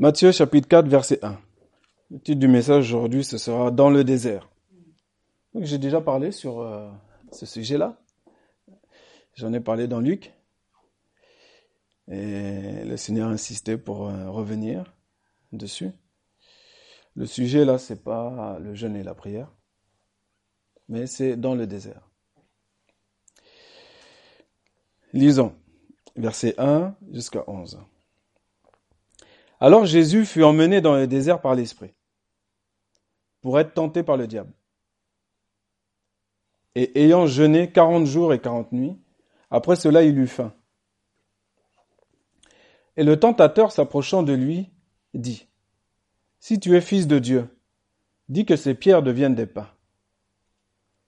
Matthieu chapitre 4 verset 1. Le titre du message aujourd'hui, ce sera Dans le désert. J'ai déjà parlé sur euh, ce sujet-là. J'en ai parlé dans Luc. Et le Seigneur a insisté pour euh, revenir dessus. Le sujet là, c'est pas le jeûne et la prière, mais c'est dans le désert. Lisons, versets 1 jusqu'à 11. Alors Jésus fut emmené dans le désert par l'Esprit, pour être tenté par le diable. Et ayant jeûné quarante jours et quarante nuits, après cela il eut faim. Et le tentateur s'approchant de lui, dit, Si tu es fils de Dieu, dis que ces pierres deviennent des pains.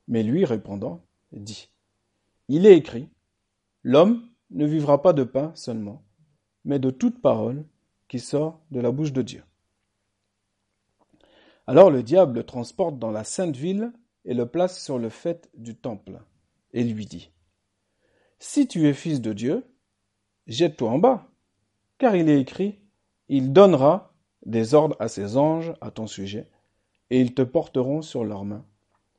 Mais lui répondant, dit, Il est écrit, L'homme ne vivra pas de pain seulement, mais de toute parole qui sort de la bouche de Dieu. Alors le diable le transporte dans la sainte ville et le place sur le fait du temple, et lui dit, Si tu es fils de Dieu, jette-toi en bas, car il est écrit, Il donnera des ordres à ses anges à ton sujet, et ils te porteront sur leurs mains,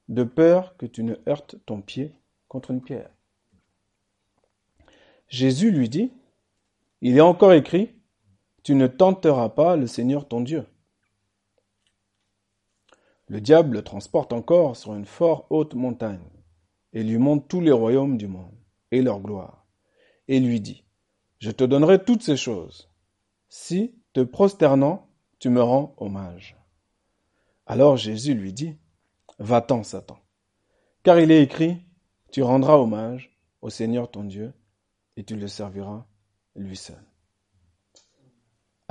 de peur que tu ne heurtes ton pied contre une pierre. Jésus lui dit, Il est encore écrit, tu ne tenteras pas le Seigneur ton Dieu. Le diable le transporte encore sur une fort haute montagne, et lui montre tous les royaumes du monde, et leur gloire, et lui dit, Je te donnerai toutes ces choses, si, te prosternant, tu me rends hommage. Alors Jésus lui dit, Va-t'en, Satan, car il est écrit, Tu rendras hommage au Seigneur ton Dieu, et tu le serviras lui seul.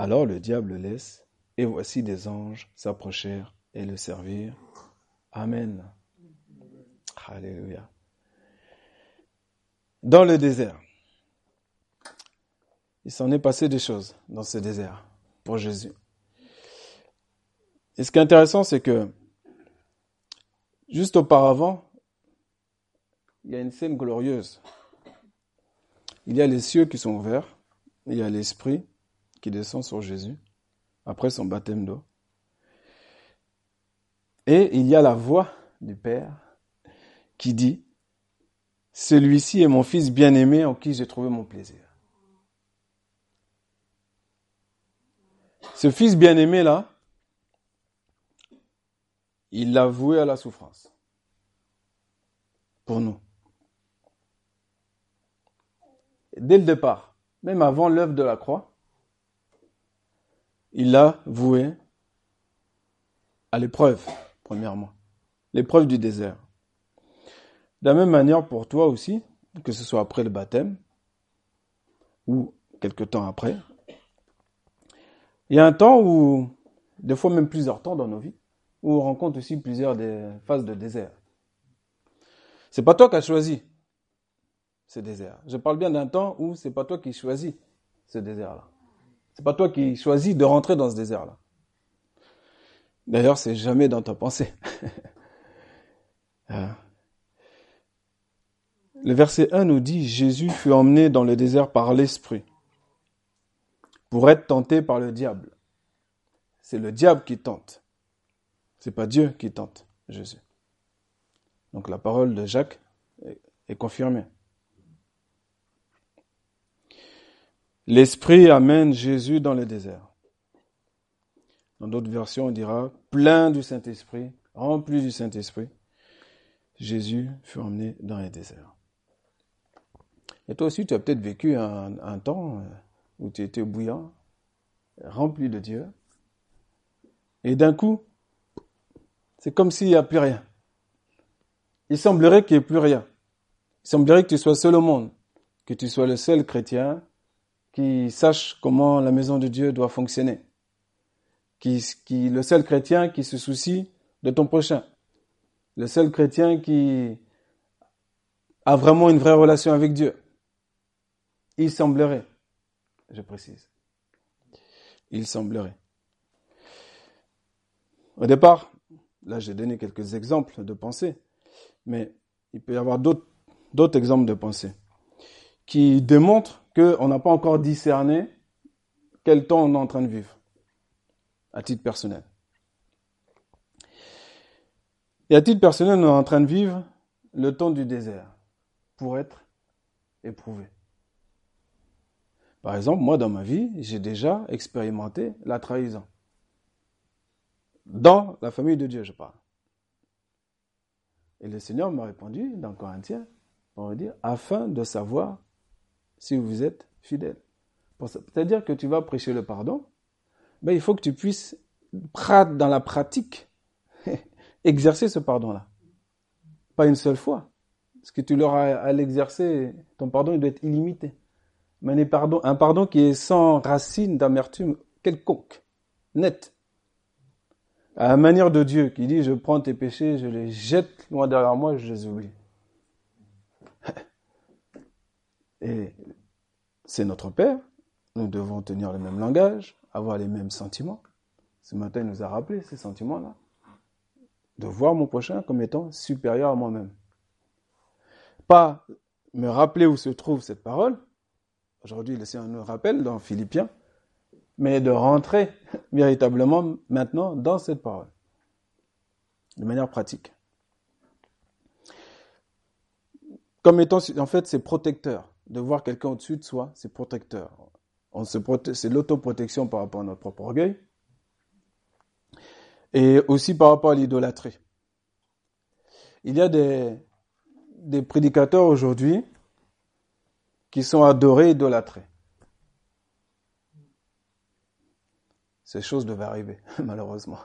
Alors le diable laisse, et voici des anges s'approchèrent et le servirent. Amen. Alléluia. Dans le désert, il s'en est passé des choses dans ce désert pour Jésus. Et ce qui est intéressant, c'est que juste auparavant, il y a une scène glorieuse. Il y a les cieux qui sont ouverts, il y a l'Esprit qui descend sur Jésus après son baptême d'eau. Et il y a la voix du Père qui dit, Celui-ci est mon Fils bien-aimé en qui j'ai trouvé mon plaisir. Ce Fils bien-aimé-là, il l'a voué à la souffrance pour nous. Dès le départ, même avant l'œuvre de la croix, il l'a voué à l'épreuve, premièrement. L'épreuve du désert. De la même manière pour toi aussi, que ce soit après le baptême ou quelque temps après. Il y a un temps où, des fois même plusieurs temps dans nos vies, où on rencontre aussi plusieurs phases de désert. C'est pas toi qui as choisi ce désert. Je parle bien d'un temps où c'est pas toi qui choisis ce désert-là. C'est pas toi qui choisis de rentrer dans ce désert-là. D'ailleurs, c'est jamais dans ta pensée. Hein? le verset 1 nous dit Jésus fut emmené dans le désert par l'Esprit pour être tenté par le diable. C'est le diable qui tente. C'est pas Dieu qui tente Jésus. Donc la parole de Jacques est confirmée. L'Esprit amène Jésus dans le désert. Dans d'autres versions, on dira plein du Saint-Esprit, rempli du Saint-Esprit. Jésus fut emmené dans le désert. Et toi aussi, tu as peut-être vécu un, temps euh, où tu étais bouillant, rempli de Dieu. Et d'un coup, c'est comme s'il n'y a plus rien. Il semblerait qu'il n'y ait plus rien. Il semblerait que tu sois seul au monde, que tu sois le seul chrétien qui sache comment la maison de Dieu doit fonctionner. Qui, qui, le seul chrétien qui se soucie de ton prochain. Le seul chrétien qui a vraiment une vraie relation avec Dieu. Il semblerait, je précise. Il semblerait. Au départ, là j'ai donné quelques exemples de pensée, mais il peut y avoir d'autres exemples de pensée qui démontrent qu'on n'a pas encore discerné quel temps on est en train de vivre. à titre personnel. Et à titre personnel, nous sommes en train de vivre le temps du désert pour être éprouvé. Par exemple, moi, dans ma vie, j'ai déjà expérimenté la trahison. Dans la famille de Dieu, je parle. Et le Seigneur m'a répondu dans Corinthiens, on va dire, afin de savoir si vous êtes fidèle. C'est-à-dire que tu vas prêcher le pardon, mais il faut que tu puisses, dans la pratique, exercer ce pardon-là. Pas une seule fois. Parce que tu l'auras à l'exercer, ton pardon il doit être illimité. Mais un pardon, un pardon qui est sans racine d'amertume quelconque, net. À la manière de Dieu qui dit, je prends tes péchés, je les jette loin derrière moi, je les oublie. Et c'est notre Père, nous devons tenir le même langage, avoir les mêmes sentiments. Ce matin, il nous a rappelé ces sentiments-là. De voir mon prochain comme étant supérieur à moi-même. Pas me rappeler où se trouve cette parole. Aujourd'hui, le Seigneur nous rappelle dans Philippiens, mais de rentrer véritablement maintenant dans cette parole, de manière pratique. Comme étant, en fait, c'est protecteur. De voir quelqu'un au-dessus de soi, c'est protecteur. C'est l'autoprotection par rapport à notre propre orgueil. Et aussi par rapport à l'idolâtrie. Il y a des, des prédicateurs aujourd'hui qui sont adorés, idolâtrés. Ces choses devaient arriver, malheureusement.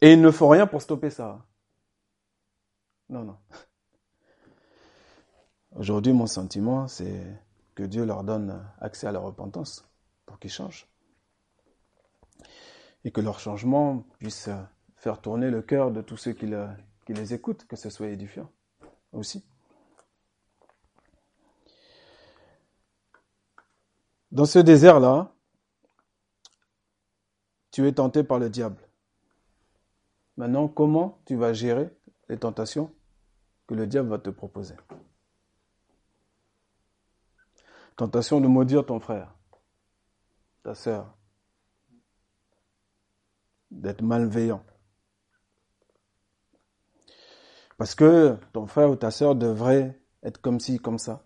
Et il ne faut rien pour stopper ça. Non, non. Aujourd'hui, mon sentiment, c'est que Dieu leur donne accès à la repentance pour qu'ils changent. Et que leur changement puisse faire tourner le cœur de tous ceux qui, les écoutent, que ce soit édifiant aussi. Dans ce désert-là, tu es tenté par le diable. Maintenant, comment tu vas gérer les tentations que le diable va te proposer? Tentation de maudire ton frère, ta sœur, d'être malveillant. Parce que ton frère ou ta sœur devrait être comme ci, comme ça.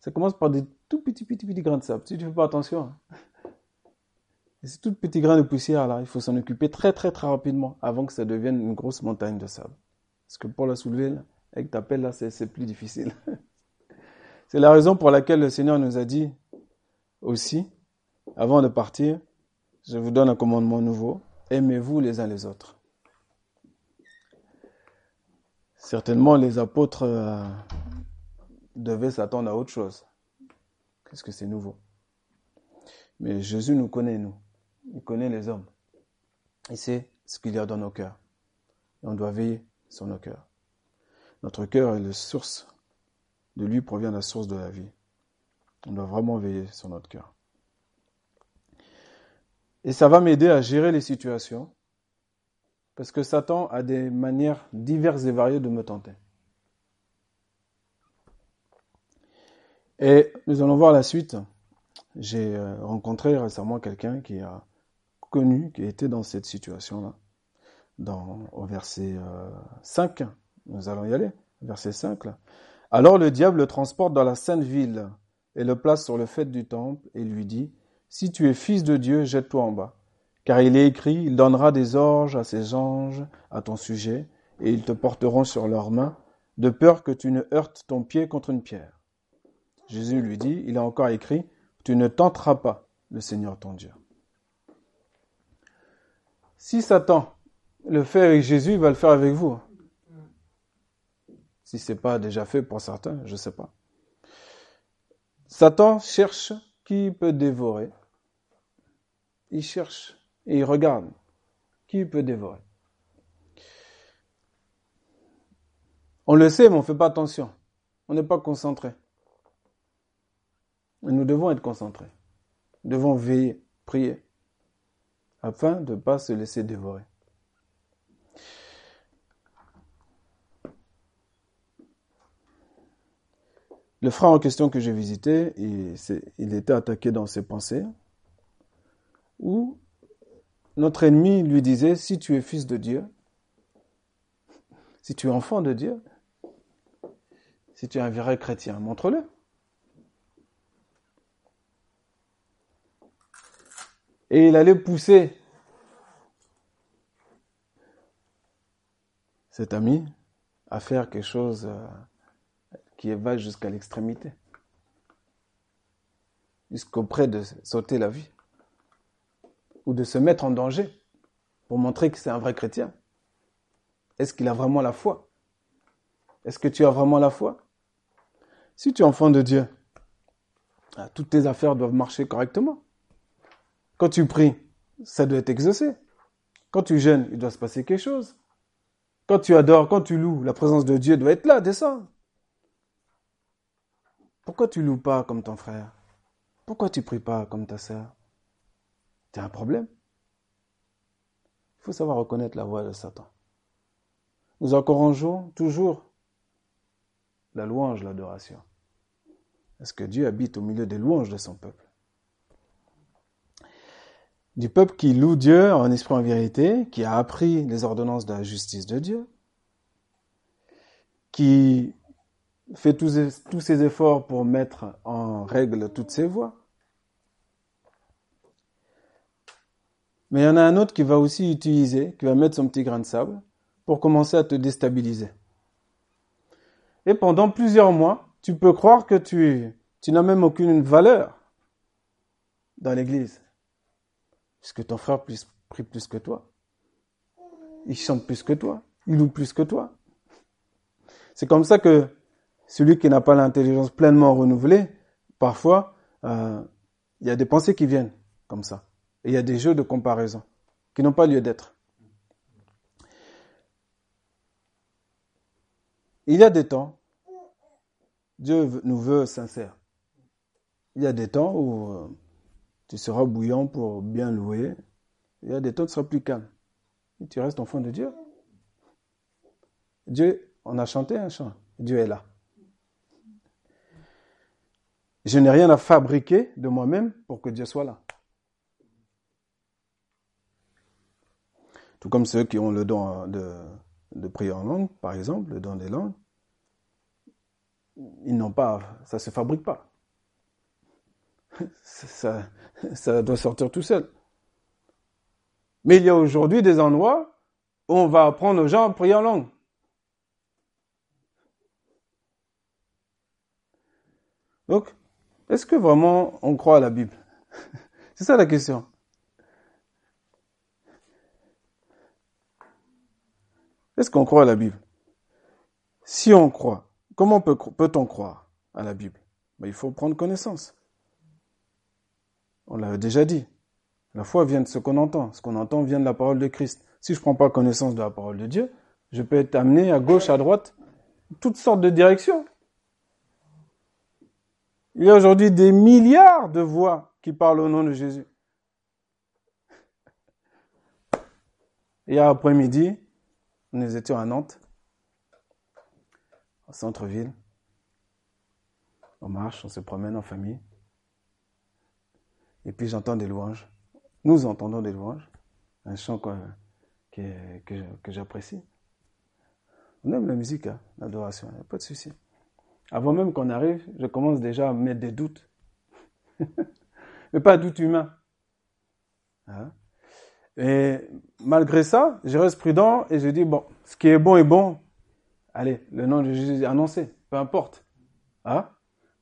Ça commence par des tout petits, petits, petits grains de sable. Si tu ne fais pas attention, hein. Ces tout petits grains de poussière là, il faut s'en occuper très très très rapidement avant que ça devienne une grosse montagne de sable. Parce que pour la soulever, avec ta pelle là, c'est plus difficile. c'est la raison pour laquelle le Seigneur nous a dit aussi, avant de partir, je vous donne un commandement nouveau, aimez-vous les uns les autres. Certainement, les apôtres euh, devaient s'attendre à autre chose. Qu'est-ce que c'est nouveau? Mais Jésus nous connaît, nous. Il connaît les hommes. Il sait ce qu'il y a dans nos cœurs. Et on doit veiller sur nos cœurs. Notre cœur est la source. De lui provient la source de la vie. On doit vraiment veiller sur notre cœur. Et ça va m'aider à gérer les situations. Parce que Satan a des manières diverses et variées de me tenter. Et nous allons voir la suite. J'ai euh, rencontré récemment quelqu'un qui a connu, qui était dans cette situation-là. Au verset 5, euh, nous allons y aller, verset 5. Alors le diable le transporte dans la sainte ville et le place sur le fait du temple et lui dit, Si tu es fils de Dieu, jette-toi en bas. Car il est écrit, il donnera des orges à ses anges à ton sujet, et ils te porteront sur leurs mains, de peur que tu ne heurtes ton pied contre une pierre. Jésus lui dit, il a encore écrit, tu ne tenteras pas le Seigneur ton Dieu. Si Satan le fait avec Jésus, va le faire avec vous. Si ce n'est pas déjà fait pour certains, je ne sais pas. Satan cherche qui peut dévorer. Il cherche et il regarde qui peut dévorer. On le sait, mais on ne fait pas attention. On n'est pas concentré. Nous devons être concentrés. Nous devons veiller, prier, afin de ne pas se laisser dévorer. Le frère en question que j'ai visité, il, était attaqué dans ses pensées. où notre ennemi lui disait, si tu es fils de Dieu, si tu es enfant de Dieu, si tu es un vrai chrétien, montre-le. Et il allait pousser cet ami à faire quelque chose euh, qui va jusqu'à l'extrémité, jusqu'auprès de sauter la vie, ou de se mettre en danger pour montrer que c'est un vrai chrétien. Est-ce qu'il a vraiment la foi? Est-ce que tu as vraiment la foi? Si tu es enfant de Dieu, ah, toutes tes affaires doivent marcher correctement. Quand tu pries, ça doit être exaucé. Quand tu jeûnes, il doit se passer quelque chose. Quand tu adores, quand tu loues, la présence de Dieu doit être là, descends. Pourquoi tu loues pas comme ton frère? Pourquoi tu pries pas comme ta sœur? Tu as un problème? Il faut savoir reconnaître la voix de Satan. Nous encourageons toujours la louange, l'adoration. Est-ce que Dieu habite au milieu des louanges de son peuple? Du peuple qui loue Dieu en esprit en vérité, qui a appris les ordonnances de la justice de Dieu, qui fait tous, ses efforts pour mettre en règle toutes ses voies. Mais il y en a un autre qui va aussi utiliser, qui va mettre son petit grain de sable pour commencer à te déstabiliser. Et pendant plusieurs mois, tu peux croire que tu, tu n'as même aucune valeur dans l'église. Puisque ton frère prie plus que toi. Il chante plus que toi. Il loue plus que toi. C'est comme ça que celui qui n'a pas l'intelligence pleinement renouvelée, parfois, euh, il y a des pensées qui viennent comme ça. Et il y a des jeux de comparaison qui n'ont pas lieu d'être. Il y a des temps, Dieu nous veut sincères. Il y a des temps où euh, tu seras bouillant pour bien louer. Il y a des temps où tu seras plus calme. Tu restes enfant de Dieu. Dieu, on a chanté un chant. Dieu est là. Je n'ai rien à fabriquer de moi-même pour que Dieu soit là. Tout comme ceux qui ont le don de, prier en langue, par exemple, le don des langues, ils n'ont pas, ça ne se fabrique pas ça, ça doit sortir tout seul. Mais il y a aujourd'hui des endroits où on va apprendre aux gens à prier en langue. Donc, est-ce que vraiment on croit à la Bible? C'est ça la question. Est-ce qu'on croit à la Bible? Si on croit, comment peut-on croire à la Bible? Ben, Il faut prendre connaissance. On l'a déjà dit. La foi vient de ce qu'on entend. Ce qu'on entend vient de la parole de Christ. Si je ne prends pas connaissance de la parole de Dieu, je peux être amené à gauche, à droite, toutes sortes de directions. Il y a aujourd'hui des milliards de voix qui parlent au nom de Jésus. Hier après-midi, nous étions à Nantes, au centre-ville. On marche, on se promène en famille. Et puis j'entends des louanges. Nous entendons des louanges. Un chant que, que, j'apprécie. On aime la musique, hein, l'adoration, pas de souci. Avant même qu'on arrive, je commence déjà à mettre des doutes. Mais pas doute humain. Hein? Et malgré ça, je reste prudent et je dis, bon, ce qui est bon est bon. Allez, le nom de Jésus est annoncé, peu importe. Hein?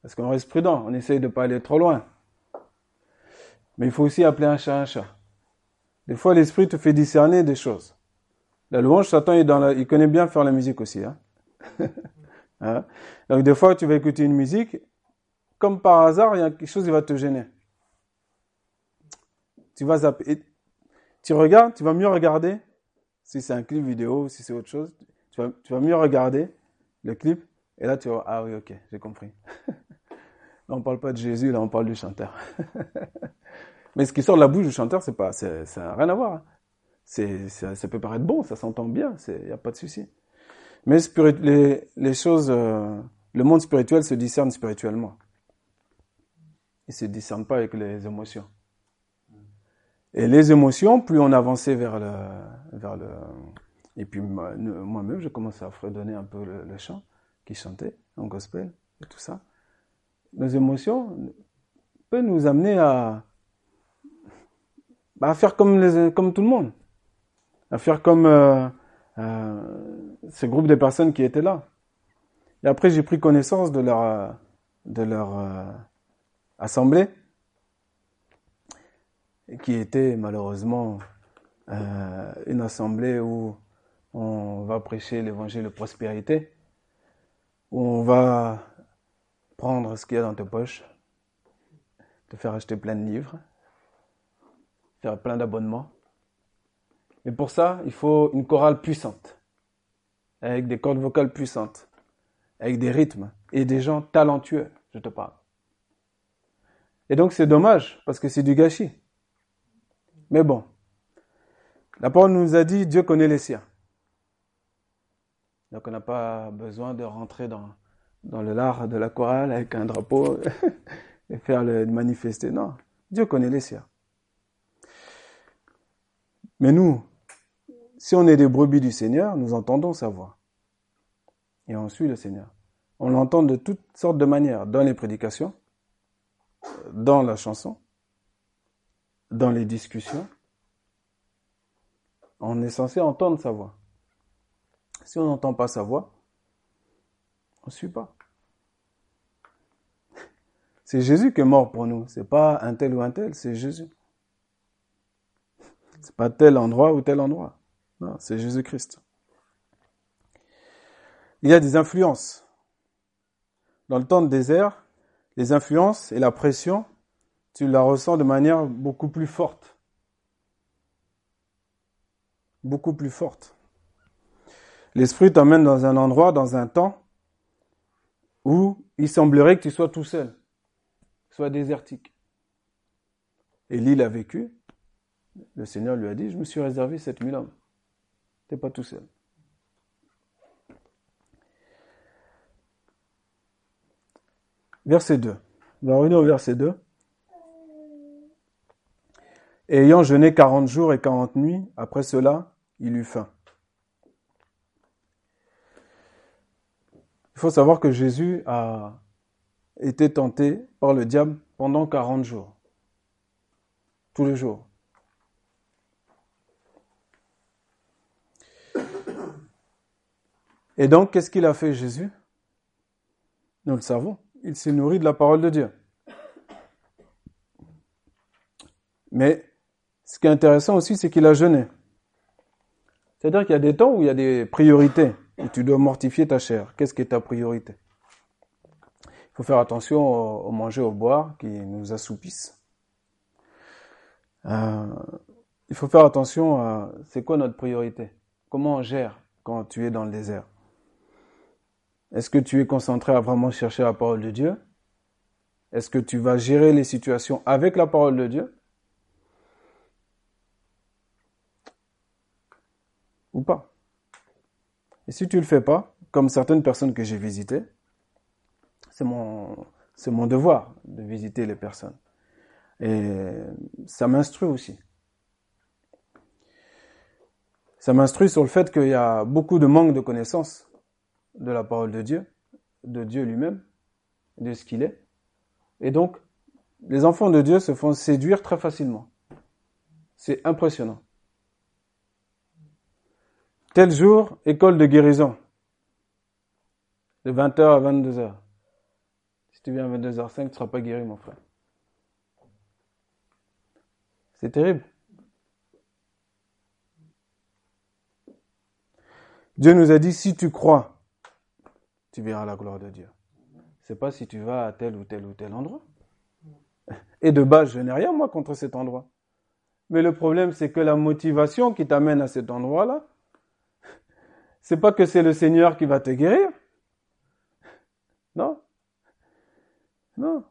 Parce qu'on reste prudent, on essaye de ne pas aller trop loin. Mais il faut aussi appeler un chat un chat. Des fois, l'esprit te fait discerner des choses. La louange, Satan, il, il connaît bien faire la musique aussi. Hein? hein? Donc, des fois, tu vas écouter une musique, comme par hasard, il y a quelque chose qui va te gêner. Tu vas zapper. tu regardes, tu vas mieux regarder, si c'est un clip vidéo, si c'est autre chose, tu vas, mieux regarder le clip, et là, tu vas, ah oui, ok, j'ai compris. là, on parle pas de Jésus, là, on parle du chanteur. Mais ce qui sort de la bouche du chanteur, c'est pas, ça n'a rien à voir. Hein. C'est, ça, peut paraître bon, ça s'entend bien, il n'y a pas de souci. Mais les, choses, euh, le monde spirituel se discerne spirituellement. Il se discerne pas avec les émotions. Et les émotions, plus on avançait vers le, vers le, et puis moi-même, je commençais à fredonner un peu le, chant qui chantait en gospel et tout ça. Nos émotions peuvent nous amener à, bah, à faire comme, comme tout le monde, à faire comme euh, euh, ce groupe de personnes qui étaient là. Et après, j'ai pris connaissance de leur, leur euh, assemblée, qui était malheureusement euh, une assemblée où on va prêcher l'évangile de prospérité, où on va prendre ce qu'il y a dans tes poches, te faire acheter plein de livres, faire plein d'abonnements. Mais pour ça, il faut une chorale puissante, avec des cordes vocales puissantes, avec des rythmes et des gens talentueux, je te parle. Et donc c'est dommage, parce que c'est du gâchis. Mais bon, la parole nous a dit, Dieu connaît les siens. Donc on n'a pas besoin de rentrer dans, dans le lard de la chorale avec un drapeau et faire le manifester. Non, Dieu connaît les siens. Mais nous, si on est des brebis du Seigneur, nous entendons sa voix. Et on suit le Seigneur. On l'entend de toutes sortes de manières, dans les prédications, dans la chanson, dans les discussions. On est censé entendre sa voix. Si on n'entend pas sa voix, on ne suit pas. C'est Jésus qui est mort pour nous. C'est pas un tel ou un tel, c'est Jésus. C'est pas tel endroit ou tel endroit. C'est Jésus-Christ. Il y a des influences. Dans le temps de désert, les influences et la pression, tu la ressens de manière beaucoup plus forte. Beaucoup plus forte. L'Esprit t'emmène dans un endroit, dans un temps, où il semblerait que tu sois tout seul, soit désertique. Et l'île a vécu. Le Seigneur lui a dit, je me suis réservé 7000 hommes. N'es pas tout seul. Verset 2. On va revenir au verset 2. Et ayant jeûné quarante jours et quarante nuits, après cela, il eut faim. Il faut savoir que Jésus a été tenté par le diable pendant 40 jours. Tous les jours. Et donc, qu'est-ce qu'il a fait Jésus? Nous le savons. Il s'est nourri de la parole de Dieu. Mais ce qui est intéressant aussi, c'est qu'il a jeûné. C'est-à-dire qu'il y a des temps où il y a des priorités et tu dois mortifier ta chair. Qu'est-ce qui est ta priorité? Il faut faire attention au, manger, au boire qui nous assoupissent. Euh, il faut faire attention à c'est quoi notre priorité? Comment on gère quand tu es dans le désert? Est-ce que tu es concentré à vraiment chercher la parole de Dieu? Est-ce que tu vas gérer les situations avec la parole de Dieu? Ou pas? Et si tu le fais pas, comme certaines personnes que j'ai visitées, c'est mon, c'est mon devoir de visiter les personnes. Et ça m'instruit aussi. Ça m'instruit sur le fait qu'il y a beaucoup de manque de connaissance de la parole de Dieu, de Dieu lui-même, de ce qu'il est. Et donc, les enfants de Dieu se font séduire très facilement. C'est impressionnant. Tel jour, école de guérison. De 20h à 22h. Si tu viens à 22h05, tu ne seras pas guéri, mon frère. C'est terrible. Dieu nous a dit, si tu crois, tu verras la gloire de Dieu. C'est pas si tu vas à tel ou tel ou tel endroit. Et de base, je n'ai rien, moi, contre cet endroit. Mais le problème, c'est que la motivation qui t'amène à cet endroit-là, c'est pas que c'est le Seigneur qui va te guérir. Non. Non.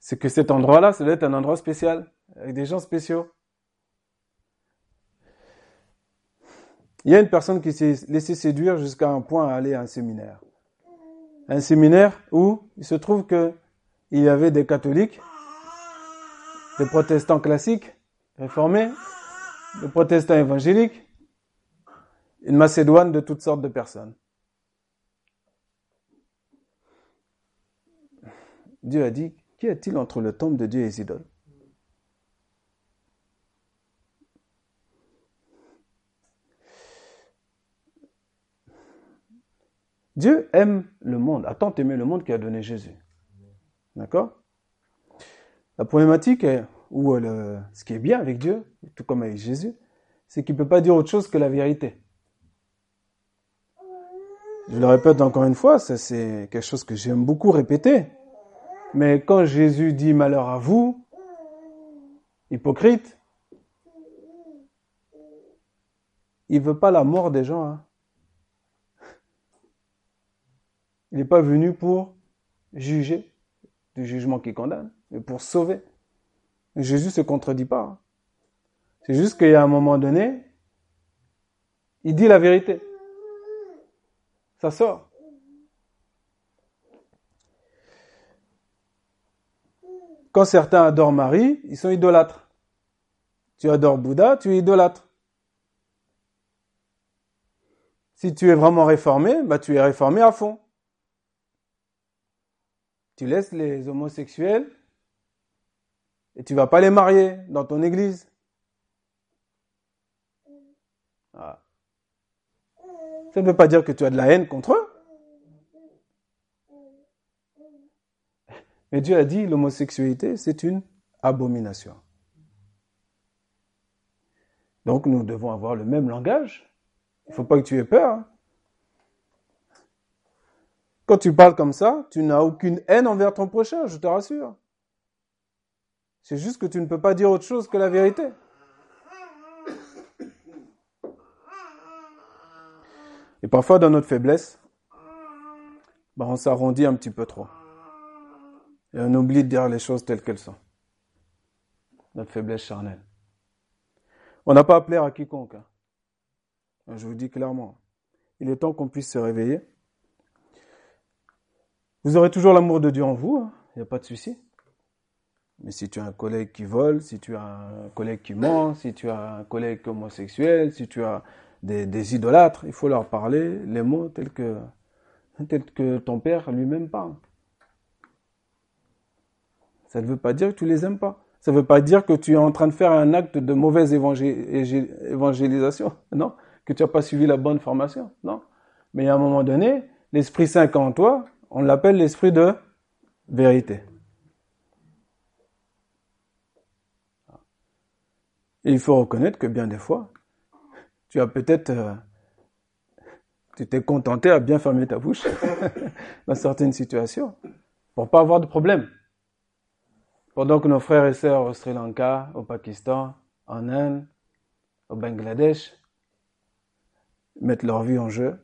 C'est que cet endroit-là, ça doit être un endroit spécial, avec des gens spéciaux. Il y a une personne qui s'est laissée séduire jusqu'à un point à aller à un séminaire. Un séminaire où il se trouve que il y avait des catholiques des protestants classiques, réformés, des protestants évangéliques, une Macédoine de toutes sortes de personnes. Dieu a dit, qu'y a-t-il entre le temple de Dieu et les idoles Dieu aime le monde, a tant aimé le monde qu'il a donné Jésus. D'accord? La problématique, ou euh, ce qui est bien avec Dieu, tout comme avec Jésus, c'est qu'il ne peut pas dire autre chose que la vérité. Je le répète encore une fois, c'est quelque chose que j'aime beaucoup répéter. Mais quand Jésus dit malheur à vous, hypocrite, il veut pas la mort des gens. Hein. Il n'est pas venu pour juger, du jugement qui condamne, mais pour sauver. Jésus se contredit pas. C'est juste qu'il y a un moment donné, il dit la vérité. Ça sort. Quand certains adorent Marie, ils sont idolâtres. Tu adores Bouddha, tu es idolâtre. Si tu es vraiment réformé, bah tu es réformé à fond. Tu laisses les homosexuels et tu vas pas les marier dans ton église. Ah. Ça ne veut pas dire que tu as de la haine contre eux. Mais Dieu a dit l'homosexualité, c'est une abomination. Donc nous devons avoir le même langage. Il ne faut pas que tu aies peur. Hein. Quand tu parles comme ça, tu n'as aucune haine envers ton prochain, je te rassure. C'est juste que tu ne peux pas dire autre chose que la vérité. Et parfois, dans notre faiblesse, ben, on s'arrondit un petit peu trop. Et on oublie de dire les choses telles qu'elles sont. Notre faiblesse charnelle. On n'a pas à plaire à quiconque. Hein. Je vous dis clairement. Il est temps qu'on puisse se réveiller. Vous aurez toujours l'amour de Dieu en vous, hein. il n'y a pas de souci. Mais si tu as un collègue qui vole, si tu as un collègue qui ment, si tu as un collègue homosexuel, si tu as des, idolâtres, il faut leur parler les mots tels que, tels que ton père lui-même parle. Ça ne veut pas dire que tu les aimes pas. Ça ne veut pas dire que tu es en train de faire un acte de mauvaise évangélisation. Non. Que tu n'as pas suivi la bonne formation. Non. Mais à un moment donné, l'Esprit Saint en toi, on l'appelle l'Esprit de vérité. Il faut reconnaître que bien des fois, tu as peut-être, euh, tu t'es contenté à bien fermer ta bouche dans certaines situations pour pas avoir de problème. Pendant que nos frères et sœurs au Sri Lanka, au Pakistan, en Inde, au Bangladesh, mettent leur vie en jeu,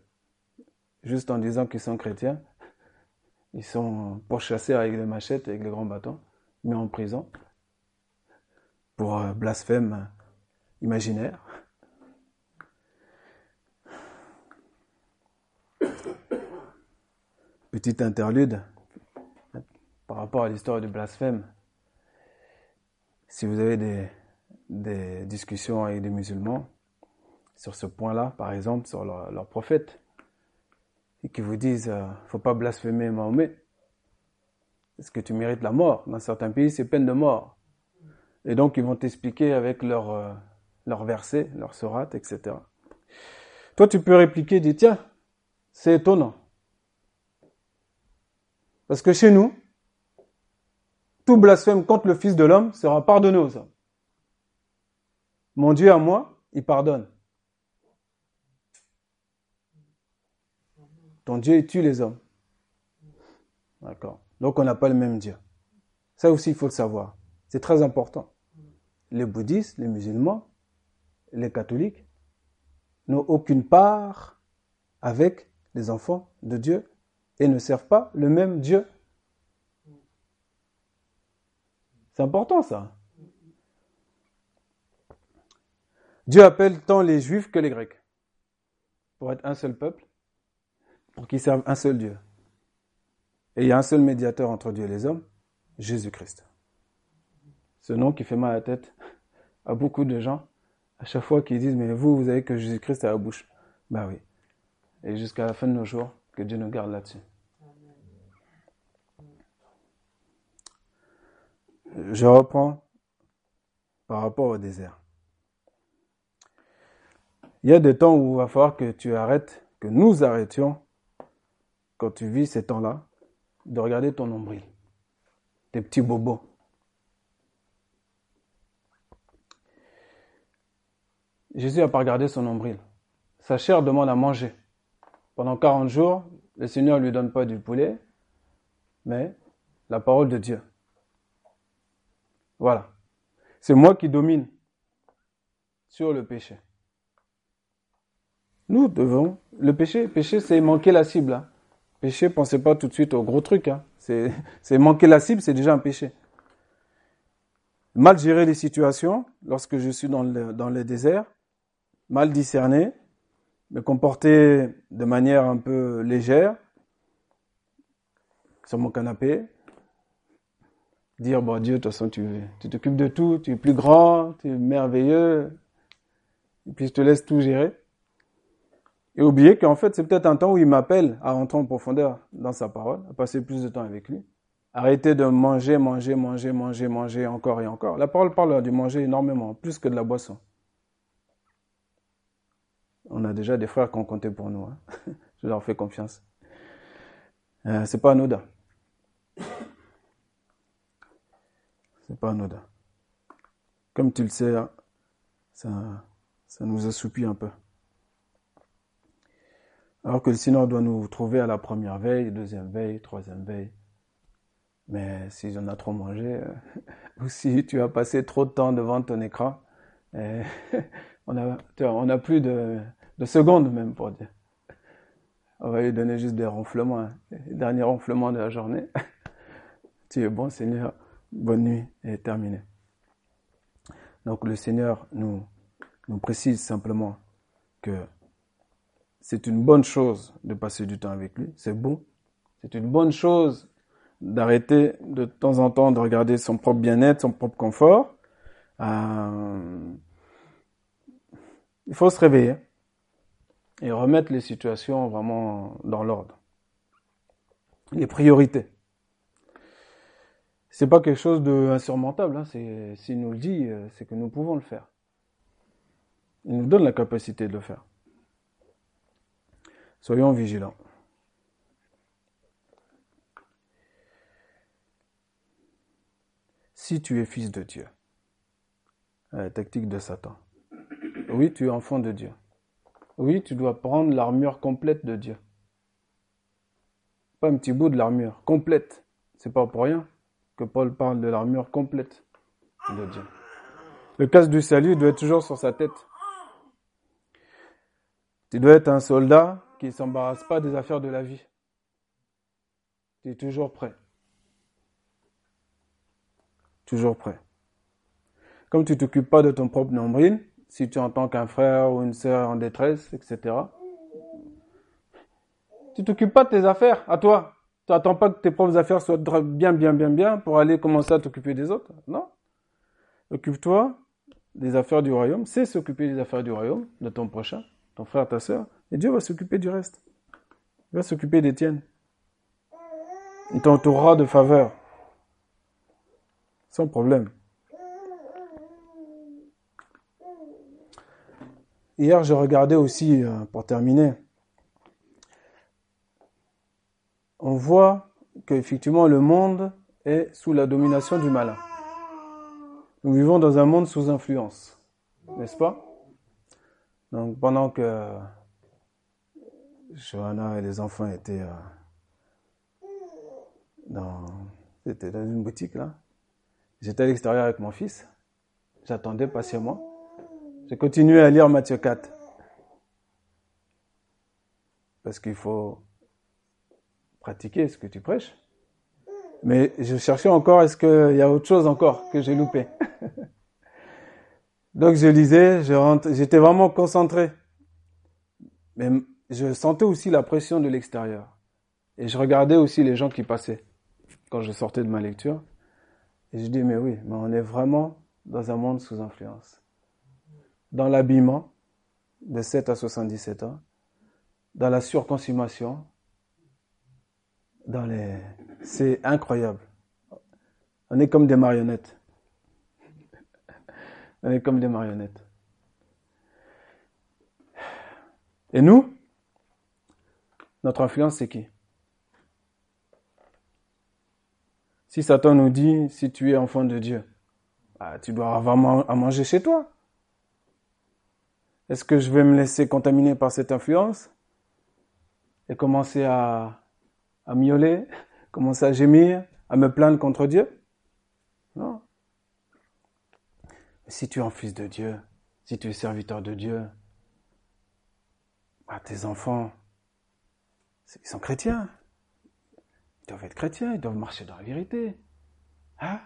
juste en disant qu'ils sont chrétiens, ils sont pourchassés avec des machettes, avec les grands bâtons, mis en prison pour euh, blasphème imaginaire. Petite interlude par rapport à l'histoire du blasphème si vous avez des, des discussions avec des musulmans sur ce point-là, par exemple, sur leur, prophète, et qui vous disent ne euh, faut pas blasphémer Mahomet, est-ce que tu mérites la mort? Dans certains pays, c'est peine de mort. Et donc, ils vont t'expliquer avec leur, euh, leur verset, leur sourate, etc. Toi, tu peux répliquer, dis tiens, c'est étonnant. Parce que chez nous, tout blasphème contre le Fils de l'homme sera pardonné aux hommes. Mon Dieu à moi, il pardonne. Ton Dieu, tue les hommes. D'accord. Donc on n'a pas le même Dieu. Ça aussi, il faut le savoir. C'est très important. Les bouddhistes, les musulmans, les catholiques n'ont aucune part avec les enfants de Dieu et ne servent pas le même Dieu C'est important ça. Dieu appelle tant les juifs que les grecs pour être un seul peuple, pour servent un seul Dieu. Et il y a un seul médiateur entre Dieu et les hommes, Jésus-Christ. ce nom qui fait mal à la tête à beaucoup de gens, à chaque fois qu'ils disent, mais vous, vous avez que Jésus-Christ à la bouche. Ben oui. Et jusqu'à la fin de nos jours, que Dieu nous garde là-dessus. Je reprends par rapport au désert. Il y a des temps où il va falloir que tu arrêtes, que nous arrêtions, quand tu vis ces temps-là, de regarder ton nombril, tes petits bobos. Jésus n'a pas regardé son nombril. Sa chair demande à manger. Pendant 40 jours, le Seigneur ne lui donne pas du poulet, mais la parole de Dieu. Voilà. C'est moi qui domine sur le péché. Nous devons. Le péché, péché, c'est manquer la cible. Hein. Péché, pensez pas tout de suite au gros truc. Hein. C'est manquer la cible, c'est déjà un péché. Mal gérer les situations lorsque je suis dans le, dans le désert, mal discerner, me comporter de manière un peu légère sur mon canapé, dire, bon Dieu, de toute façon, tu t'occupes de tout, tu es plus grand, tu es merveilleux, et puis je te laisse tout gérer. Et oublier qu'en fait, c'est peut-être un temps où il m'appelle à rentrer en profondeur dans sa parole, à passer plus de temps avec lui. Arrêter de manger, manger, manger, manger, manger encore et encore. La parole parle du manger énormément, plus que de la boisson. On a déjà des frères qui ont compté pour nous. Hein. Je leur fais confiance. Euh, c'est pas anodin. C'est pas anodin. Comme tu le sais, hein, ça, ça nous assoupit un peu. Alors que le Seigneur doit nous trouver à la première veille, deuxième veille, troisième veille. Mais si on a trop mangé, euh, ou si tu as passé trop de temps devant ton écran, euh, on a, plus de, de secondes même pour dire. On va lui donner juste des ronflements, hein. les derniers ronflements de la journée. tu es bon Seigneur, bonne nuit et terminé. Donc le Seigneur nous, nous précise simplement que c'est une bonne chose de passer du temps avec lui, c'est bon. C'est une bonne chose d'arrêter de temps en temps de regarder son propre bien-être, son propre confort. Euh, il faut se réveiller et remettre les situations vraiment dans l'ordre. Les priorités. C'est pas quelque chose d'insurmontable, hein. s'il nous le dit, euh, c'est que nous pouvons le faire. Il nous donne la capacité de le faire. Soyons vigilants. Si tu es fils de Dieu, la tactique de Satan. Oui, tu es enfant de Dieu. Oui, tu dois prendre l'armure complète de Dieu. Pas un petit bout de l'armure, complète. C'est pas pour rien que Paul parle de l'armure complète de Dieu. Le casque du salut doit être toujours sur sa tête. Tu dois être un soldat qui ne s'embarrasse pas des affaires de la vie. Tu es toujours prêt. Toujours prêt. Comme tu t'occupes pas de ton propre nombril, si tu entends qu'un frère ou une sœur en détresse, etc., tu t'occupes pas de tes affaires, à toi. Tu n'attends pas que tes propres affaires soient bien, bien, bien, bien pour aller commencer à t'occuper des autres. Non. Occupe-toi des affaires du royaume. C'est s'occuper des affaires du royaume, de ton prochain, ton frère, ta sœur. Et Dieu va s'occuper du reste. Il va s'occuper des tiennes. Il t'entourera de faveur. Sans problème. Hier, j'ai regardé aussi, euh, pour terminer, on voit qu'effectivement le monde est sous la domination du malin. Nous vivons dans un monde sous influence, n'est-ce pas? Donc pendant que Johanna et les enfants étaient euh, dans, dans une boutique là. J'étais à l'extérieur avec mon fils. J'attendais patiemment. J'ai continué à lire Matthieu 4. Parce qu'il faut pratiquer ce que tu prêches. Mais je cherchais encore, est-ce qu'il y a autre chose encore que j'ai loupé? Donc je lisais, j'étais vraiment concentré. Mais je sentais aussi la pression de l'extérieur. Et je regardais aussi les gens qui passaient quand je sortais de ma lecture. Et je dis, mais oui, mais on est vraiment dans un monde sous influence. Dans l'habillement, de 7 à 77 ans, dans la surconsommation, dans les... C'est incroyable. On est comme des marionnettes. On est comme des marionnettes. Et nous, notre influence, c'est qui? Si Satan nous dit, si tu es enfant de Dieu, bah, tu dois avoir à manger chez toi. Est-ce que je vais me laisser contaminer par cette influence? Et commencer à, à miauler, commencer à gémir, à me plaindre contre Dieu? Non. si tu es un fils de Dieu, si tu es serviteur de Dieu, bah, tes enfants, ils sont chrétiens. Ils doivent être chrétiens, ils doivent marcher dans la vérité. Hein?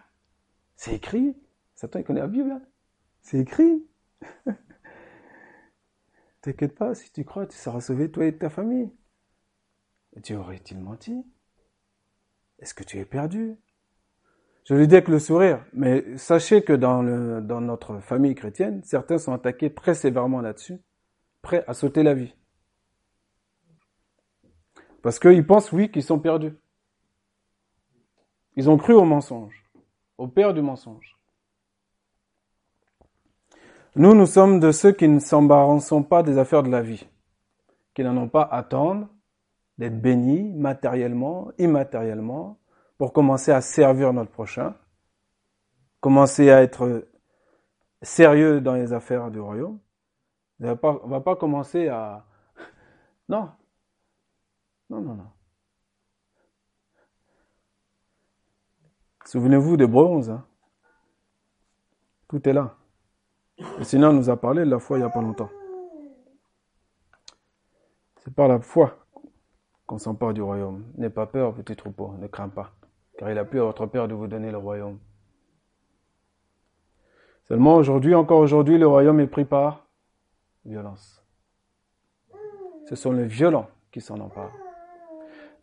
C'est écrit. Satan, il connaît la Bible. Hein? C'est écrit. T'inquiète pas, si tu crois, tu seras sauvé, toi et ta famille. Dieu aurait-il menti? Est-ce que tu es perdu? Je lui dis avec le sourire, mais sachez que le, dans notre famille chrétienne, certains sont attaqués très sévèrement là-dessus, prêts à sauter la vie. Parce qu'ils pensent, oui, qu'ils sont perdus. Ils ont cru au mensonge, au père du mensonge. Nous, nous sommes de ceux qui ne s'embarrassons pas des affaires de la vie, qui n'en ont pas à attendre d'être bénis matériellement, immatériellement, pour commencer à servir notre prochain, commencer à être sérieux dans les affaires du royaume. On ne va pas commencer à... Non. Non, non, non. Souvenez-vous des bronzes. Hein. Tout est là. Le Seigneur nous a parlé de la foi il n'y a pas longtemps. C'est par la foi qu'on s'empare du royaume. N'aie pas peur, petit troupeau, ne crains pas, car il a pu à votre Père de vous donner le royaume. Seulement aujourd'hui, encore aujourd'hui, le royaume est pris par violence. Ce sont les violents qui s'en emparent.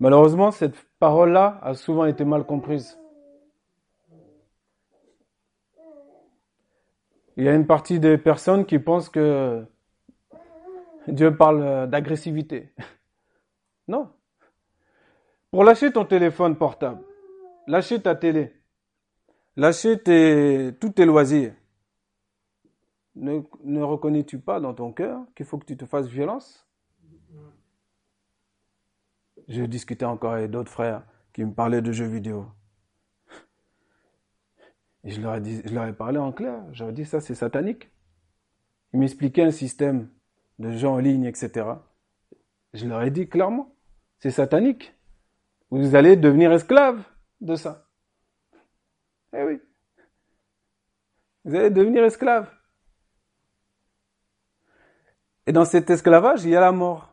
Malheureusement, cette parole-là a souvent été mal comprise. Il y a une partie des personnes qui pensent que Dieu parle d'agressivité. Non. Pour lâcher ton téléphone portable, lâcher ta télé, lâcher tes, tous tes loisirs, ne, ne reconnais-tu pas dans ton cœur qu'il faut que tu te fasses violence? Je discutais encore avec d'autres frères qui me parlaient de jeux vidéo. Je leur ai, dit, je leur ai parlé en clair. Je leur dit, ça c'est satanique. Ils m'expliquaient un système de jeux en ligne, etc. Je leur ai dit clairement, c'est satanique. Vous allez devenir esclave de ça. Eh oui. Vous allez devenir esclave. Et dans cet esclavage, il y a la mort.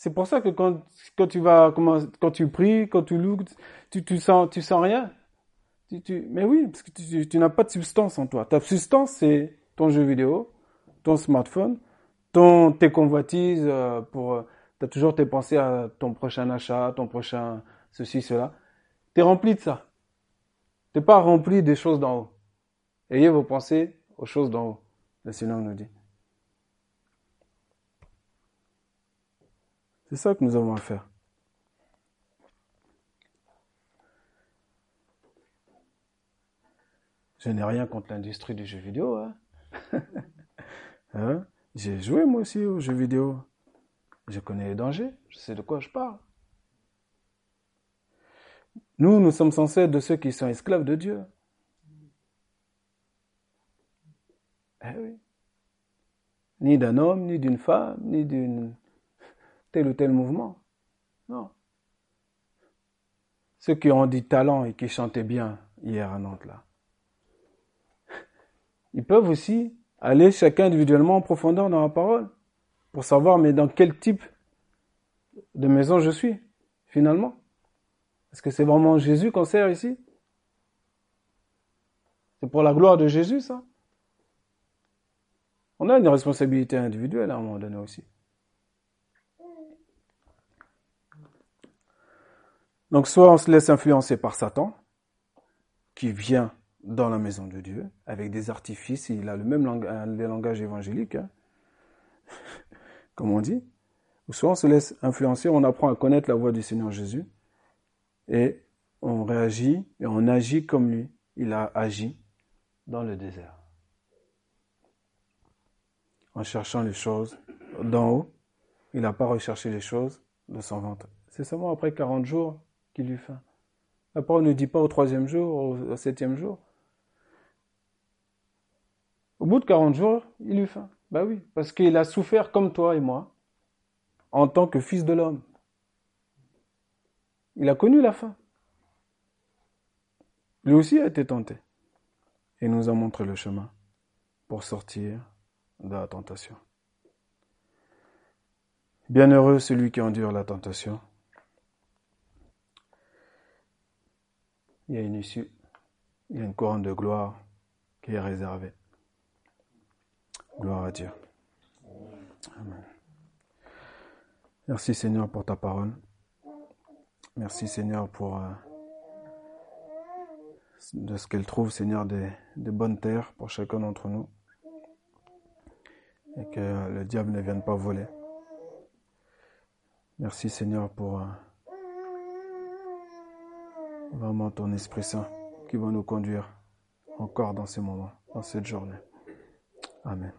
C'est pour ça que quand, quand tu vas, quand tu pries, quand tu loues, tu, tu sens, tu sens rien mais oui, parce que tu, n'as pas de substance en toi. Ta substance, c'est ton jeu vidéo, ton smartphone, ton, tes convoitises euh, pour, euh, tu as toujours tes pensées à ton prochain achat, ton prochain ceci, cela. Tu es rempli de ça. T'es pas rempli des choses d'en haut. Ayez vos pensées aux choses d'en haut. Le Seigneur nous dit. C'est ça que nous avons à faire. Je n'ai rien contre l'industrie du jeu vidéo. Hein. hein? J'ai joué moi aussi aux jeux vidéo. Je connais les dangers. Je sais de quoi je parle. Nous, nous sommes censés être de ceux qui sont esclaves de Dieu. Eh oui. Ni d'un homme, ni d'une femme, ni d'une tel ou tel mouvement. Non. Ceux qui ont du talent et qui chantaient bien hier à Nantes là ils peuvent aussi aller chacun individuellement en profondeur dans la parole pour savoir mais dans quel type de maison je suis finalement. Est-ce que c'est vraiment Jésus qu'on sert ici? C'est pour la gloire de Jésus ça? On a une responsabilité individuelle à un moment donné aussi. Donc soit on se laisse influencer par Satan, qui vient dans la maison de Dieu avec des artifices. Il a le même langage, évangélique, hein. comme on dit. Soit on se laisse influencer, on apprend à connaître la voix du Seigneur Jésus et on réagit et on agit comme lui. Il a agi dans le désert. En cherchant les choses d'en haut, il n'a pas recherché les choses de son ventre. C'est seulement après 40 jours qu'il eut faim. La parole ne dit pas au troisième jour, au septième jour. Au bout de 40 jours, il eut faim. Bah oui, parce qu'il a souffert comme toi et moi, en tant que fils de l'homme. Il a connu la faim. Lui aussi a été tenté. Et nous a montré le chemin pour sortir de la tentation. Bienheureux celui qui endure la tentation, il y a une issue, il y a une couronne de gloire qui est réservée. Gloire à Dieu. Amen. Merci Seigneur pour ta parole. Merci Seigneur pour euh, de ce qu'elle trouve Seigneur des, bonnes terres pour chacun d'entre nous et que le diable ne vienne pas voler. Merci Seigneur pour euh, vraiment ton Esprit Saint qui va nous conduire encore dans ces moments, dans cette journée. Amen.